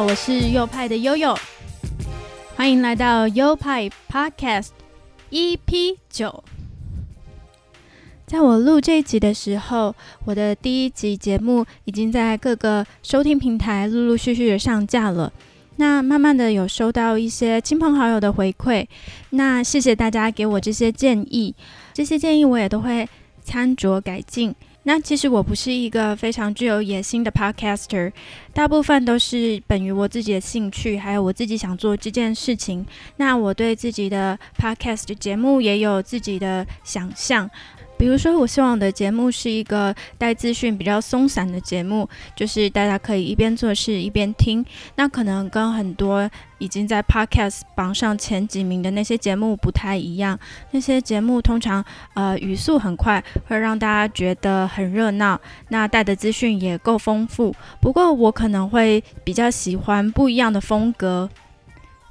我是右派的悠悠，欢迎来到优派 Podcast EP 九。在我录这一集的时候，我的第一集节目已经在各个收听平台陆陆续续的上架了。那慢慢的有收到一些亲朋好友的回馈，那谢谢大家给我这些建议，这些建议我也都会参酌改进。那其实我不是一个非常具有野心的 podcaster，大部分都是本于我自己的兴趣，还有我自己想做这件事情。那我对自己的 podcast 节目也有自己的想象。比如说，我希望我的节目是一个带资讯比较松散的节目，就是大家可以一边做事一边听。那可能跟很多已经在 Podcast 榜上前几名的那些节目不太一样。那些节目通常呃语速很快，会让大家觉得很热闹，那带的资讯也够丰富。不过我可能会比较喜欢不一样的风格。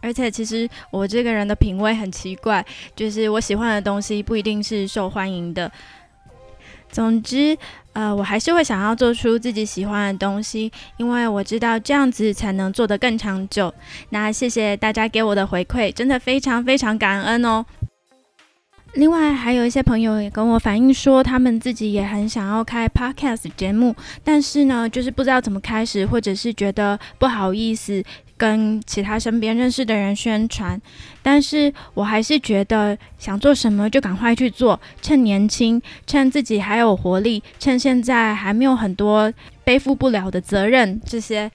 而且其实我这个人的品味很奇怪，就是我喜欢的东西不一定是受欢迎的。总之，呃，我还是会想要做出自己喜欢的东西，因为我知道这样子才能做得更长久。那谢谢大家给我的回馈，真的非常非常感恩哦。另外，还有一些朋友也跟我反映说，他们自己也很想要开 podcast 节目，但是呢，就是不知道怎么开始，或者是觉得不好意思。跟其他身边认识的人宣传，但是我还是觉得想做什么就赶快去做，趁年轻，趁自己还有活力，趁现在还没有很多背负不了的责任。这些，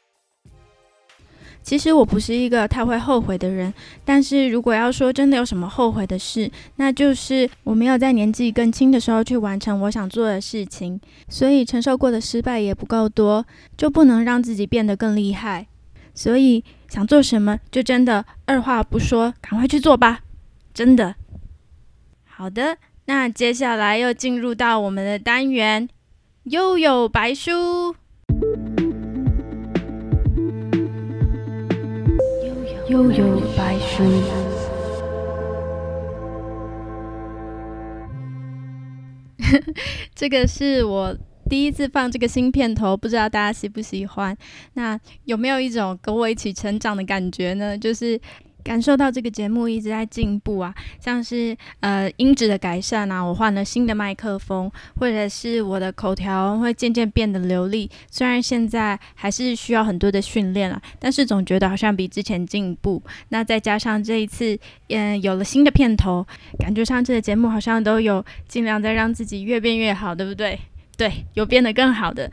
其实我不是一个太会后悔的人，但是如果要说真的有什么后悔的事，那就是我没有在年纪更轻的时候去完成我想做的事情，所以承受过的失败也不够多，就不能让自己变得更厉害。所以想做什么，就真的二话不说，赶快去做吧！真的。好的，那接下来又进入到我们的单元——悠悠白书。悠悠白书。这个是我。第一次放这个新片头，不知道大家喜不喜欢？那有没有一种跟我一起成长的感觉呢？就是感受到这个节目一直在进步啊，像是呃音质的改善啊，我换了新的麦克风，或者是我的口条会渐渐变得流利。虽然现在还是需要很多的训练啊，但是总觉得好像比之前进步。那再加上这一次，嗯，有了新的片头，感觉上这个节目好像都有尽量在让自己越变越好，对不对？对，有变得更好的，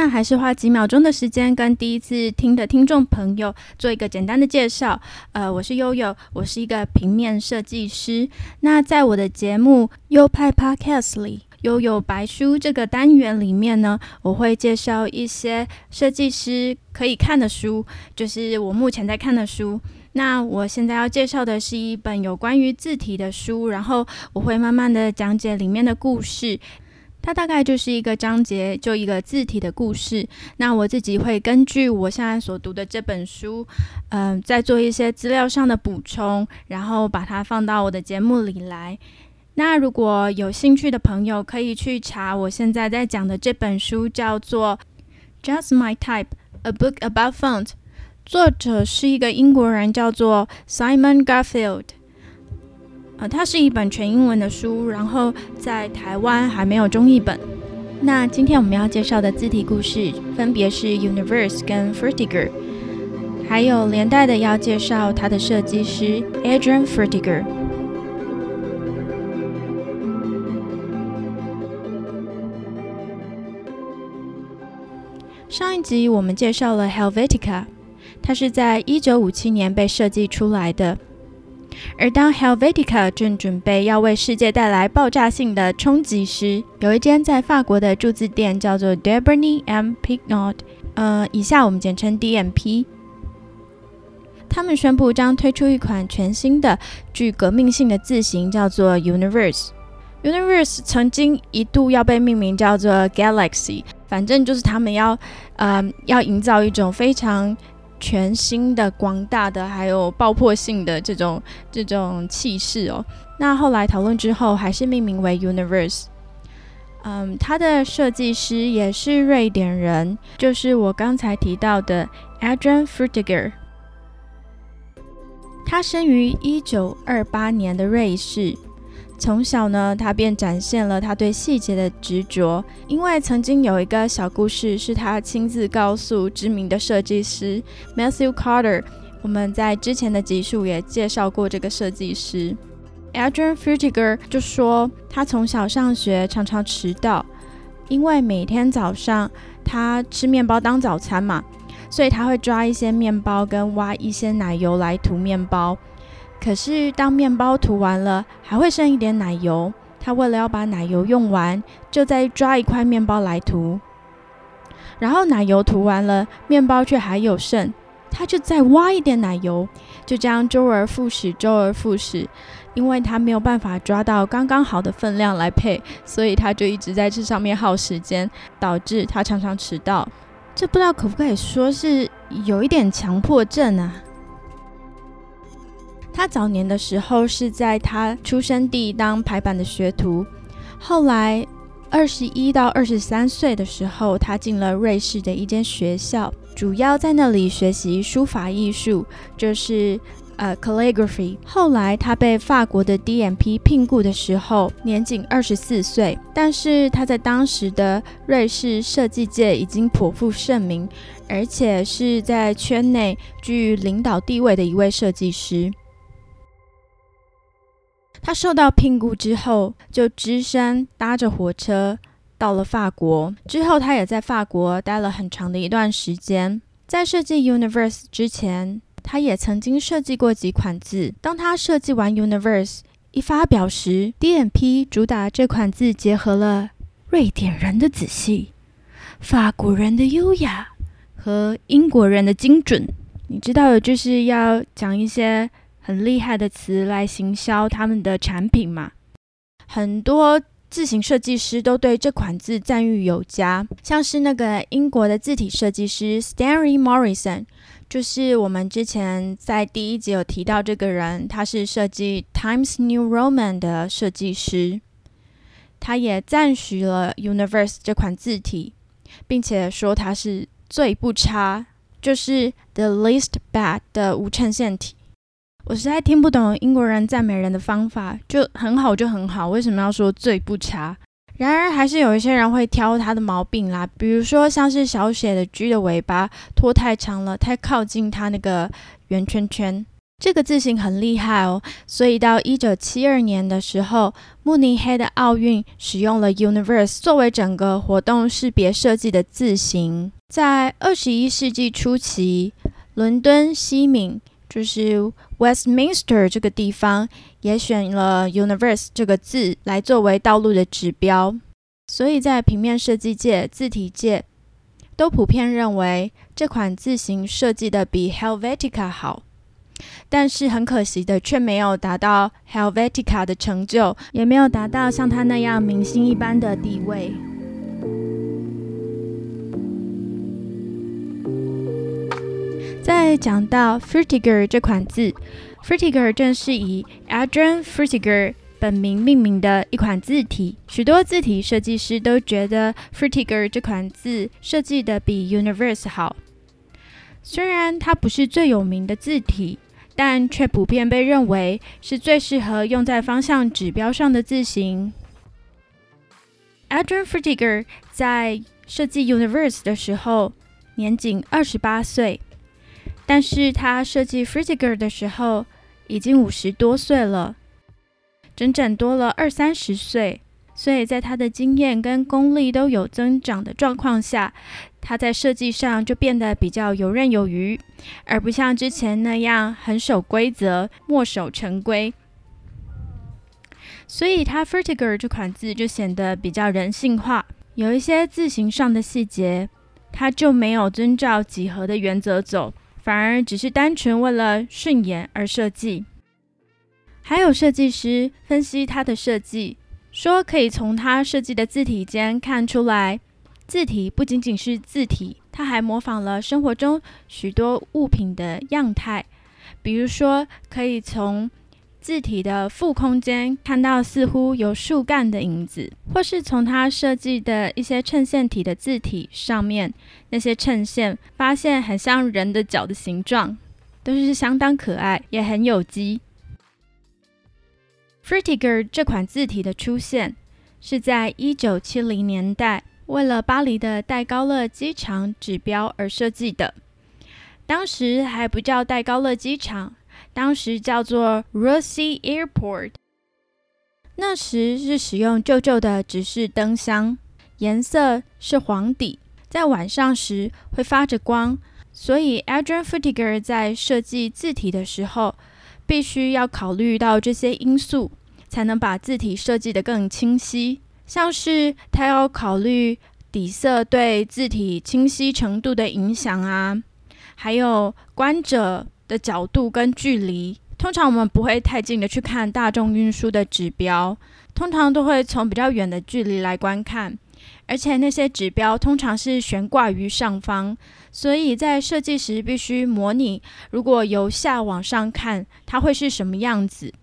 那还是花几秒钟的时间跟第一次听的听众朋友做一个简单的介绍。呃，我是悠悠，我是一个平面设计师。那在我的节目优派 Podcast 里，悠悠白书这个单元里面呢，我会介绍一些设计师可以看的书，就是我目前在看的书。那我现在要介绍的是一本有关于字体的书，然后我会慢慢的讲解里面的故事。它大概就是一个章节，就一个字体的故事。那我自己会根据我现在所读的这本书，嗯，再做一些资料上的补充，然后把它放到我的节目里来。那如果有兴趣的朋友，可以去查我现在在讲的这本书，叫做《Just My Type: A Book About Font》，作者是一个英国人，叫做 Simon Garfield。呃，它是一本全英文的书，然后在台湾还没有中译本。那今天我们要介绍的字体故事分别是 Universe 跟 Fertiger，还有连带的要介绍它的设计师 Adrian Fertiger。上一集我们介绍了 Helvetica，它是在一九五七年被设计出来的。而当 Helvetica 正准备要为世界带来爆炸性的冲击时，有一间在法国的注字店叫做 Debony and Pignot，呃，以下我们简称 DMP。他们宣布将推出一款全新的、具革命性的字型，叫做 Universe。Universe 曾经一度要被命名叫做 Galaxy，反正就是他们要，呃，要营造一种非常。全新的、广大的，还有爆破性的这种这种气势哦。那后来讨论之后，还是命名为 Universe。嗯，他的设计师也是瑞典人，就是我刚才提到的 Adrian Frutiger。他生于一九二八年的瑞士。从小呢，他便展现了他对细节的执着。因为曾经有一个小故事，是他亲自告诉知名的设计师 Matthew Carter。我们在之前的集数也介绍过这个设计师 Adrian Frutiger，就说他从小上学常常迟到，因为每天早上他吃面包当早餐嘛，所以他会抓一些面包跟挖一些奶油来涂面包。可是，当面包涂完了，还会剩一点奶油。他为了要把奶油用完，就再抓一块面包来涂。然后奶油涂完了，面包却还有剩，他就再挖一点奶油。就这样周而复始，周而复始。因为他没有办法抓到刚刚好的分量来配，所以他就一直在这上面耗时间，导致他常常迟到。这不知道可不可以说是有一点强迫症啊？他早年的时候是在他出生地当排版的学徒，后来二十一到二十三岁的时候，他进了瑞士的一间学校，主要在那里学习书法艺术，就是呃 calligraphy。后来他被法国的 DMP 聘雇的时候，年仅二十四岁，但是他在当时的瑞士设计界已经颇负盛名，而且是在圈内居领导地位的一位设计师。他受到聘雇之后，就只身搭着火车到了法国。之后，他也在法国待了很长的一段时间。在设计 Universe 之前，他也曾经设计过几款字。当他设计完 Universe 一发表时，DMP 主打这款字结合了瑞典人的仔细、法国人的优雅和英国人的精准。你知道，就是要讲一些。很厉害的词来行销他们的产品嘛？很多字型设计师都对这款字赞誉有加，像是那个英国的字体设计师 Stanley Morrison，就是我们之前在第一集有提到这个人，他是设计 Times New Roman 的设计师，他也赞许了 Universe 这款字体，并且说它是最不差，就是 the least bad 的无衬线体。我实在听不懂英国人赞美人的方法，就很好就很好，为什么要说最不差？然而还是有一些人会挑他的毛病啦，比如说像是小写的 G 的尾巴拖太长了，太靠近它那个圆圈圈。这个字形很厉害哦，所以到一九七二年的时候，慕尼黑的奥运使用了 Universe 作为整个活动识别设计的字形。在二十一世纪初期，伦敦西敏。就是 Westminster 这个地方也选了 Universe 这个字来作为道路的指标，所以在平面设计界、字体界都普遍认为这款字形设计的比 Helvetica 好。但是很可惜的，却没有达到 Helvetica 的成就，也没有达到像他那样明星一般的地位。再讲到 Frutiger 这款字，Frutiger 正是以 Adrian Frutiger 本名命名的一款字体。许多字体设计师都觉得 Frutiger 这款字设计的比 Universe 好。虽然它不是最有名的字体，但却普遍被认为是最适合用在方向指标上的字形。Adrian Frutiger 在设计 Universe 的时候年仅二十八岁。但是他设计 Frutiger 的时候已经五十多岁了，整整多了二三十岁。所以在他的经验跟功力都有增长的状况下，他在设计上就变得比较游刃有余，而不像之前那样很守规则、墨守成规。所以他 Frutiger 这款字就显得比较人性化，有一些字形上的细节，他就没有遵照几何的原则走。反而只是单纯为了顺眼而设计。还有设计师分析他的设计，说可以从他设计的字体间看出来，字体不仅仅是字体，他还模仿了生活中许多物品的样态。比如说，可以从字体的副空间看到似乎有树干的影子，或是从他设计的一些衬线体的字体上面那些衬线，发现很像人的脚的形状，都是相当可爱，也很有机。Fritiger 这款字体的出现是在一九七零年代，为了巴黎的戴高乐机场指标而设计的。当时还不叫戴高乐机场，当时叫做 Roissy Airport。那时是使用旧旧的指示灯箱，颜色是黄底，在晚上时会发着光，所以 Adrian Frutiger 在设计字体的时候，必须要考虑到这些因素。才能把字体设计得更清晰，像是他要考虑底色对字体清晰程度的影响啊，还有观者的角度跟距离。通常我们不会太近的去看大众运输的指标，通常都会从比较远的距离来观看，而且那些指标通常是悬挂于上方，所以在设计时必须模拟，如果由下往上看，它会是什么样子。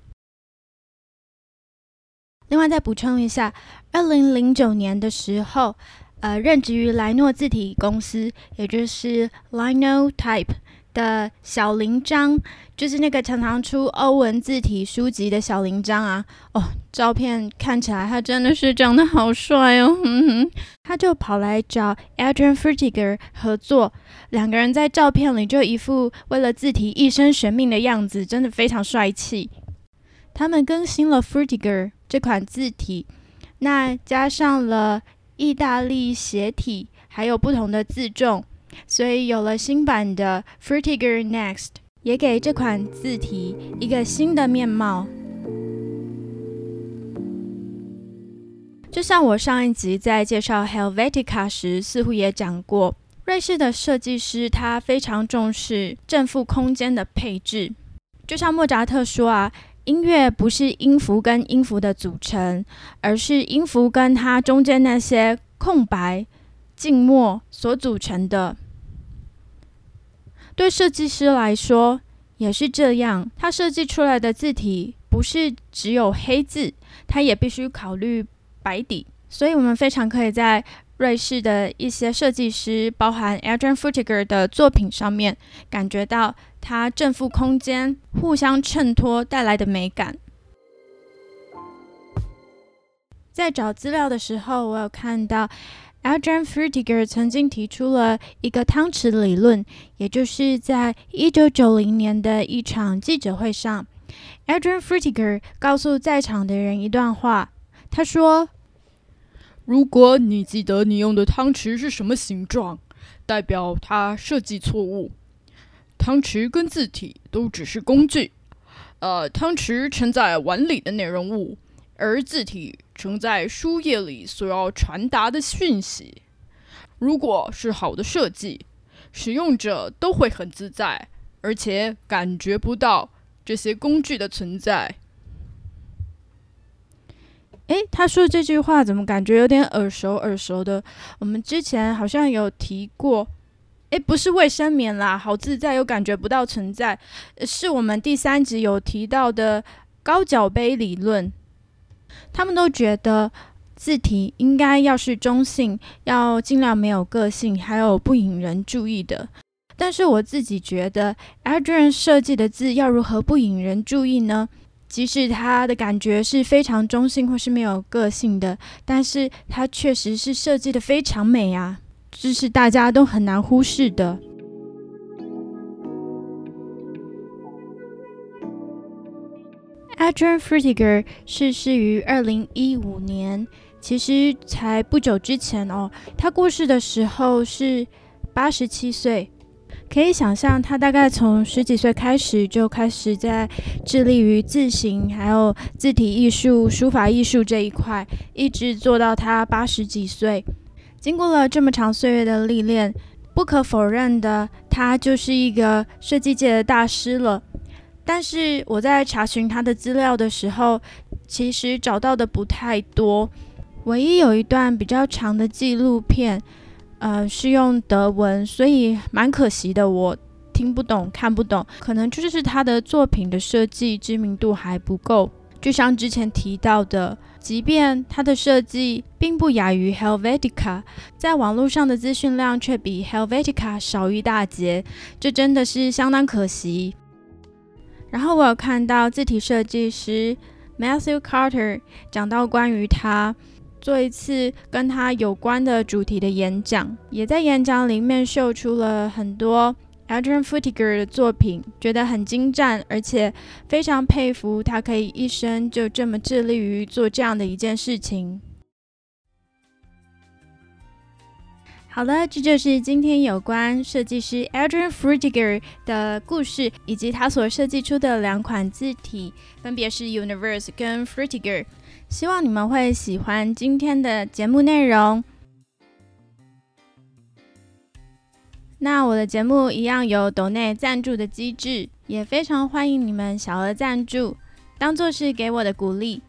另外再补充一下，二零零九年的时候，呃，任职于莱诺字体公司，也就是 Linotype 的小铃铛，就是那个常常出欧文字体书籍的小铃铛啊。哦，照片看起来他真的是长得好帅哦，他就跑来找 Adrian Frutiger 合作，两个人在照片里就一副为了字体一生悬命的样子，真的非常帅气。他们更新了 Frutiger。这款字体，那加上了意大利斜体，还有不同的字重，所以有了新版的 Frutiger Next，也给这款字体一个新的面貌。就像我上一集在介绍 Helvetica 时，似乎也讲过，瑞士的设计师他非常重视正负空间的配置，就像莫扎特说啊。音乐不是音符跟音符的组成，而是音符跟它中间那些空白、静默所组成的。对设计师来说也是这样，他设计出来的字体不是只有黑字，他也必须考虑白底。所以，我们非常可以在瑞士的一些设计师，包含 Adrian Frutiger 的作品上面，感觉到。它正负空间互相衬托带来的美感。在找资料的时候，我有看到 Adrian Frutiger 曾经提出了一个汤匙理论，也就是在一九九零年的一场记者会上，Adrian Frutiger 告诉在场的人一段话。他说：“如果你记得你用的汤匙是什么形状，代表它设计错误。”汤匙跟字体都只是工具，呃，汤匙承载碗里的内容物，而字体承载书页里所要传达的讯息。如果是好的设计，使用者都会很自在，而且感觉不到这些工具的存在。诶，他说这句话怎么感觉有点耳熟耳熟的？我们之前好像有提过。诶，不是卫生棉啦，好自在又感觉不到存在，是我们第三集有提到的高脚杯理论。他们都觉得字体应该要是中性，要尽量没有个性，还有不引人注意的。但是我自己觉得，Adrian 设计的字要如何不引人注意呢？即使他的感觉是非常中性或是没有个性的，但是他确实是设计的非常美啊。这是大家都很难忽视的。Adrian Frutiger 逝世于二零一五年，其实才不久之前哦。他过世的时候是八十七岁，可以想象他大概从十几岁开始就开始在致力于字形，还有字体艺术、书法艺术这一块，一直做到他八十几岁。经过了这么长岁月的历练，不可否认的，他就是一个设计界的大师了。但是我在查询他的资料的时候，其实找到的不太多。唯一有一段比较长的纪录片，呃，是用德文，所以蛮可惜的。我听不懂、看不懂，可能就是他的作品的设计知名度还不够。就像之前提到的，即便他的设计并不亚于 Helvetica，在网络上的资讯量却比 Helvetica 少一大截，这真的是相当可惜。然后我有看到字体设计师 Matthew Carter 讲到关于他做一次跟他有关的主题的演讲，也在演讲里面秀出了很多 Adrian Frutiger 的作品，觉得很精湛，而且非常佩服他可以一生就这么致力于做这样的一件事情。好了，这就是今天有关设计师 Adrian Frutiger 的故事，以及他所设计出的两款字体，分别是 Universe 跟 Frutiger。希望你们会喜欢今天的节目内容。那我的节目一样有抖内赞助的机制，也非常欢迎你们小额赞助，当做是给我的鼓励。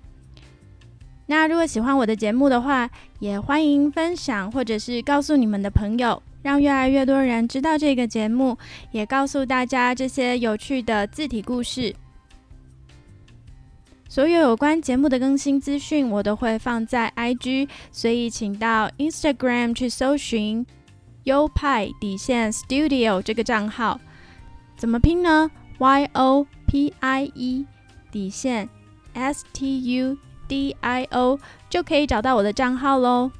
那如果喜欢我的节目的话，也欢迎分享，或者是告诉你们的朋友，让越来越多人知道这个节目，也告诉大家这些有趣的字体故事。所有有关节目的更新资讯，我都会放在 IG，所以请到 Instagram 去搜寻优派底线 Studio 这个账号，怎么拼呢？Y O P I E 底线 S T U。D I O 就可以找到我的账号喽。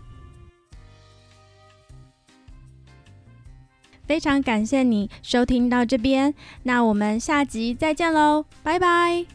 非常感谢你收听到这边，那我们下集再见喽，拜拜。